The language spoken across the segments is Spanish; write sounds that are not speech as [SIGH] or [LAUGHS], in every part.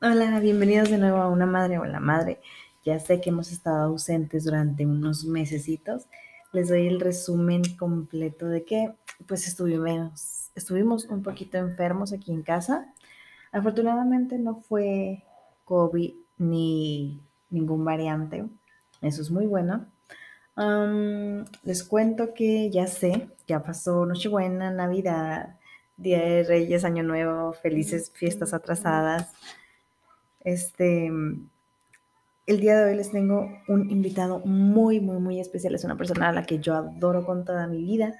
Hola, bienvenidos de nuevo a Una Madre o la Madre. Ya sé que hemos estado ausentes durante unos mesecitos. Les doy el resumen completo de que pues estuvimos, estuvimos un poquito enfermos aquí en casa. Afortunadamente no fue COVID ni ningún variante. Eso es muy bueno. Um, les cuento que ya sé, ya pasó Nochebuena, Navidad, Día de Reyes, Año Nuevo, felices fiestas atrasadas. Este, el día de hoy les tengo un invitado muy, muy, muy especial. Es una persona a la que yo adoro con toda mi vida.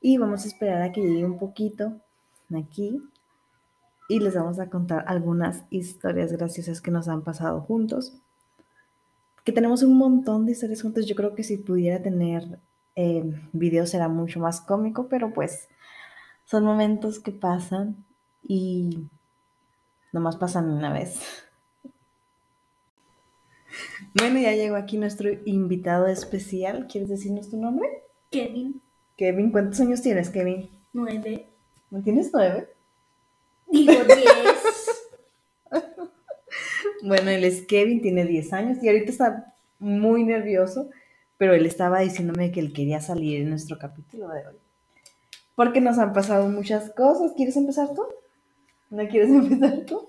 Y vamos a esperar a que llegue un poquito aquí y les vamos a contar algunas historias graciosas que nos han pasado juntos. Que tenemos un montón de historias juntos. Yo creo que si pudiera tener eh, videos será mucho más cómico, pero pues son momentos que pasan y nomás pasan una vez. Bueno, ya llegó aquí nuestro invitado especial. ¿Quieres decirnos tu nombre? Kevin, Kevin, ¿cuántos años tienes, Kevin? nueve. ¿No tienes nueve? Digo diez. [LAUGHS] Bueno, él es Kevin, tiene 10 años y ahorita está muy nervioso, pero él estaba diciéndome que él quería salir en nuestro capítulo de hoy. Porque nos han pasado muchas cosas. ¿Quieres empezar tú? ¿No quieres [LAUGHS] empezar tú?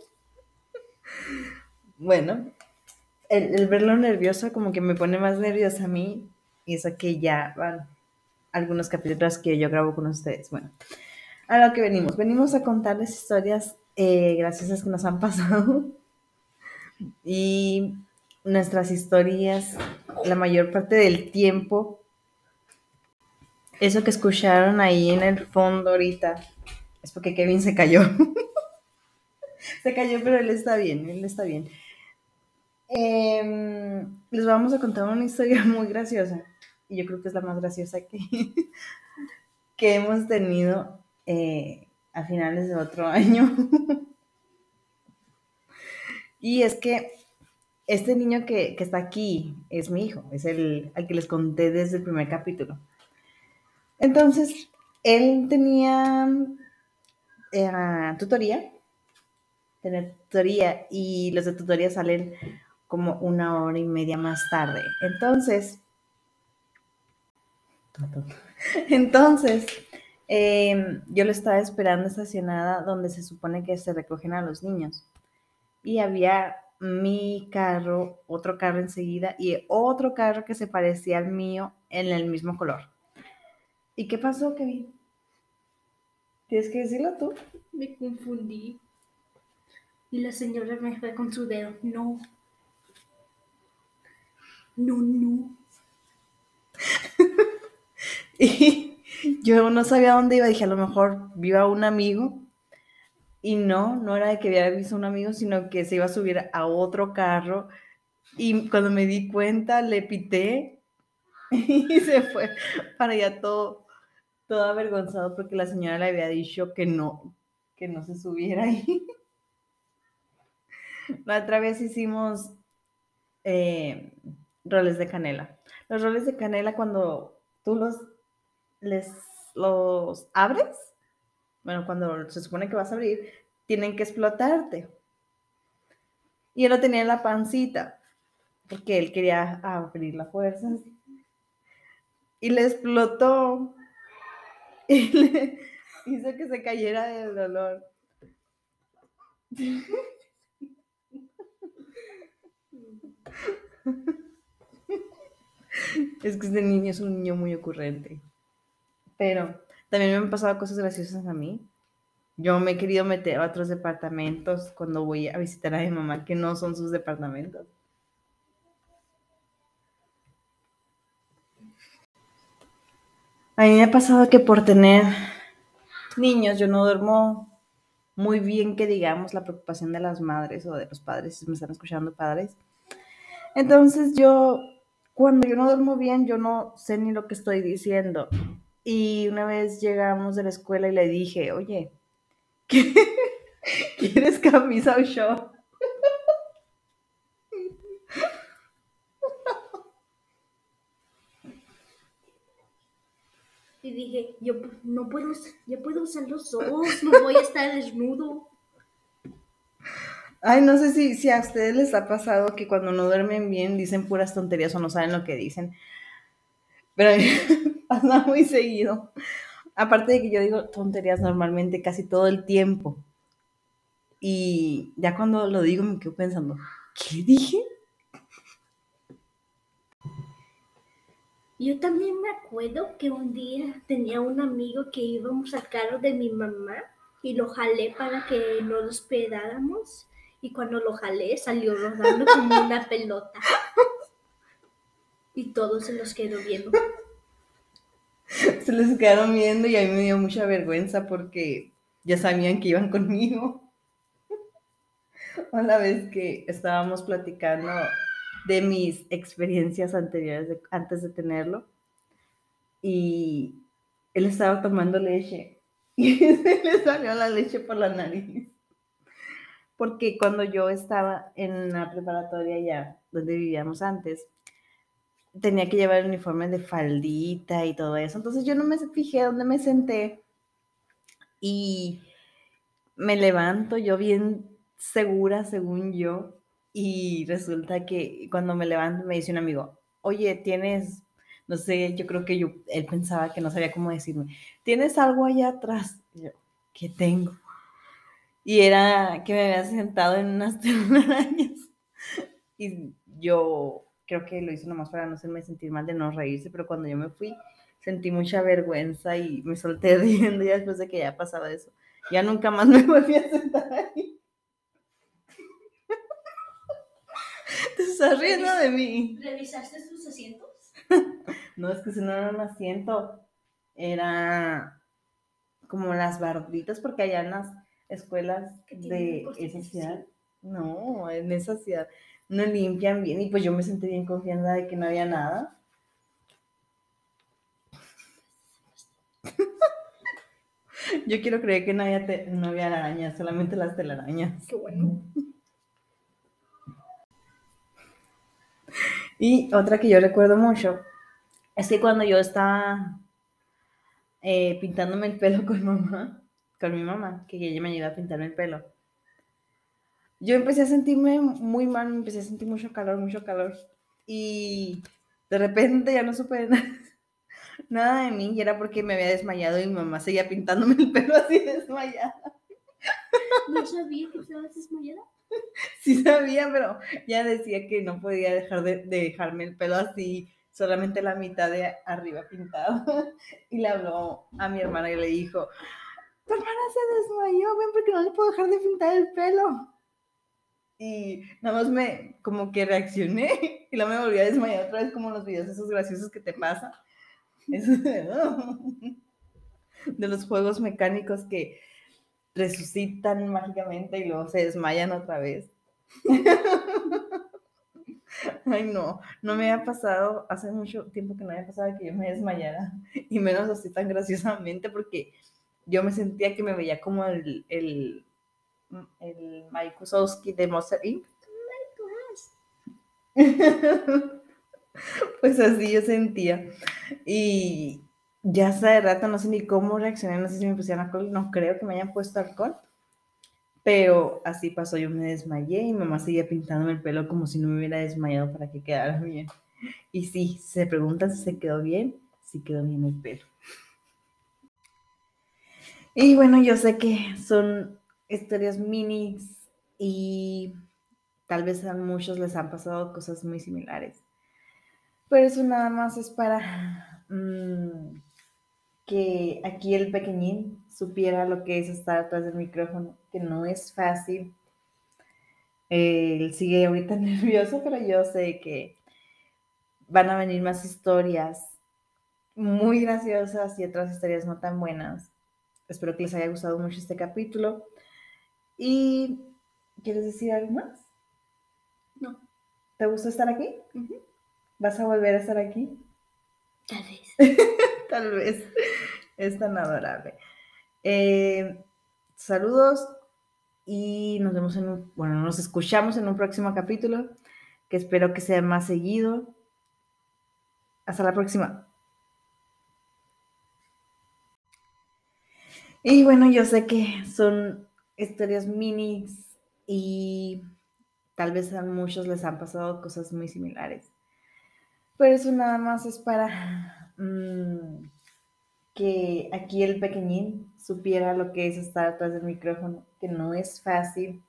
Bueno, el, verlo nervioso como que me pone más nerviosa a mí y eso que ya van algunos capítulos que yo grabo con ustedes. Bueno, a lo que venimos. Venimos a contarles historias eh, graciosas que nos han [LAUGHS] pasado y nuestras historias, la mayor parte del tiempo, eso que escucharon ahí en el fondo ahorita, es porque Kevin se cayó. [LAUGHS] se cayó, pero él está bien, él está bien. Eh, les vamos a contar una historia [LAUGHS] muy graciosa, y yo creo que es la más graciosa que, [LAUGHS] que hemos tenido eh, a finales de otro [LAUGHS] año. y es que este niño que, que, está aquí es mi hijo, es el al que les conté desde el primer capítulo. Entonces, él tenía tutoría, tenía tutoría y los de tutoría salen como una hora y media más tarde. Entonces, [LAUGHS] entonces, eh, yo lo estaba esperando estacionada donde se supone que se recogen a los niños. Y había mi carro, otro carro enseguida y otro carro que se parecía al mío en el mismo color. ¿Y qué pasó, Kevin? ¿Tienes que decirlo tú? Me confundí. Y la señora me fue con su dedo. No. No, no. [LAUGHS] y yo no sabía dónde iba. Dije, a lo mejor viva un amigo. Y no, no era de que había visto un amigo, sino que se iba a subir a otro carro. Y cuando me di cuenta, le pité [LAUGHS] y se fue para allá todo, todo avergonzado porque la señora le había dicho que no, que no se subiera ahí. [LAUGHS] La otra vez hicimos eh, roles de canela. Los roles de canela cuando tú los, les, los abres, bueno, cuando se supone que vas a abrir, tienen que explotarte. Y él lo tenía en la pancita, porque él quería abrir la fuerza. Y le explotó. [LAUGHS] Y le hizo que se cayera del dolor. [LAUGHS] [LAUGHS] Es que este niño es un niño muy ocurrente. Pero también me han pasado cosas graciosas a mí. Yo me he querido meter a otros departamentos cuando voy a visitar a mi mamá, que no son sus departamentos. A mí me ha pasado que por tener niños yo no duermo muy bien, que digamos, la preocupación de las madres o de los padres, si me están escuchando padres. Entonces yo, cuando yo no duermo bien, yo no sé ni lo que estoy diciendo. Y una vez llegamos de la escuela y le dije, oye, [LAUGHS] ¿quieres camisa o short? Y dije, yo no puedo, ya puedo usar los dos, no voy a estar desnudo. Ay, no sé si, si a ustedes les ha pasado que cuando no duermen bien dicen puras tonterías o no saben lo que dicen. Pero [LAUGHS] pasa muy seguido. Aparte de que yo digo tonterías normalmente casi todo el tiempo. Y ya cuando lo digo me quedo pensando, ¿qué dije? Yo también me acuerdo que un día tenía un amigo que íbamos al carro de mi mamá y lo jalé para que no lo esperáramos y cuando lo jalé salió rodando como una pelota. Y todos se los quedó viendo. Se les quedaron viendo y a mí me dio mucha vergüenza porque ya sabían que iban conmigo. [LAUGHS] Una vez que estábamos platicando de mis experiencias anteriores antes de tenerlo y él estaba tomando leche [LAUGHS] y se le salió la leche por la nariz. Porque cuando yo estaba en la preparatoria ya, donde vivíamos antes, tenía que llevar el uniforme de faldita y todo eso. Entonces yo no me fijé dónde me senté y me levanto yo bien segura, según yo, y resulta que cuando me levanto me dice un amigo, oye, tienes, no sé, yo creo que yo, él pensaba que no sabía cómo decirme, ¿tienes algo allá atrás? Y yo, ¿qué tengo? Y era que me había sentado en unas [LAUGHS] telarañas. Y yo creo que lo hice nomás para no hacerme sentir mal de no reírse, pero cuando yo me fui sentí mucha vergüenza y me solté [LAUGHS] riendo ya después de que ya pasaba eso. Ya nunca más me [LAUGHS] volví a sentar ahí. Te estás riendo de mí. ¿Revisaste sus asientos? No, es que si no era un asiento, era como las barbitas, porque allá en las escuelas de esa ciudad, no, en esa ciudad no limpian bien y pues yo me sentí bien confiada de que no había nada. [LAUGHS] Yo quiero creer que no había, te, no había arañas, solamente las telarañas. Qué bueno. Y otra que yo recuerdo mucho es que cuando yo estaba eh, pintándome el pelo con mamá, con mi mamá, que ella me ayudó a pintarme el pelo, yo empecé a sentirme muy mal, me empecé a sentir mucho calor, mucho calor. Y de repente ya no supe nada, [LAUGHS] nada de mí y era porque me había desmayado y mi mamá seguía pintándome el pelo así desmayada. ¿No sabía que estabas desmayada? [LAUGHS] Sí sabía, pero ya decía que no podía dejar de, de dejarme el pelo así, solamente la mitad de arriba pintado. [LAUGHS] Y le habló a mi hermana y le dijo, tu hermana se desmayó, ven porque no le puedo dejar de pintar el pelo. Y nada más me, como que reaccioné [LAUGHS] y luego me volví a desmayar otra vez como los videos esos graciosos que te pasan. Eso de, [LAUGHS] de los juegos mecánicos que resucitan mágicamente y luego se desmayan otra vez. [LAUGHS] Ay, no, no me había pasado, hace mucho tiempo que no había pasado que yo me desmayara, y menos así tan graciosamente, porque yo me sentía que me veía como el, el, el Mike Wazowski de Monster Inc. [LAUGHS] pues así yo sentía. Y ya hace rato no sé ni cómo reaccioné, no sé si me pusieron alcohol, no creo que me hayan puesto alcohol. Pero así pasó, yo me desmayé y mamá seguía pintándome el pelo como si no me hubiera desmayado para que quedara bien. Y sí, se preguntan si se quedó bien, sí quedó bien el pelo. Y bueno, yo sé que son historias minis y tal vez a muchos les han pasado cosas muy similares. Pero eso nada más es para mmm, que aquí el pequeñín supiera lo que es estar atrás del micrófono, que no es fácil. Él sigue ahorita [LAUGHS] nervioso, pero yo sé que van a venir más historias muy graciosas y otras historias no tan buenas. Espero que les haya gustado mucho este capítulo. ¿Y quieres decir algo más? No. ¿Te gusta estar aquí? Uh -huh. ¿Vas a volver a estar aquí? Tal vez. [LAUGHS] Tal vez. Es tan adorable. Eh, saludos y nos vemos en un, bueno, nos escuchamos en un próximo capítulo que espero que sea más seguido. Hasta la próxima. Y bueno, yo sé que son historias minis y tal vez a muchos les han pasado cosas muy similares. Pero eso nada más es para mm, que aquí el pequeñín supiera lo que es estar atrás del micrófono, que no es fácil.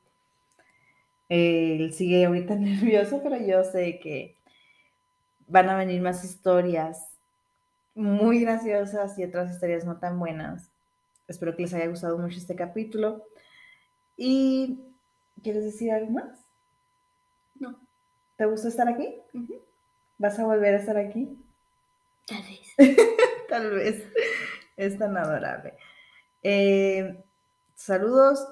Él sigue ahorita [LAUGHS] nervioso, pero yo sé que van a venir más historias muy graciosas y otras historias no tan buenas. Espero que les haya gustado mucho este capítulo. ¿Y quieres decir algo más? No. ¿Te gusta estar aquí? ¿Vas a volver a estar aquí? Tal vez. [LAUGHS] Tal vez. Es tan adorable. Eh, saludos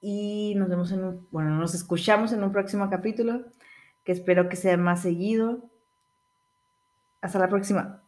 y nos vemos en un, bueno, nos escuchamos en un próximo capítulo que espero que sea más seguido. Hasta la próxima.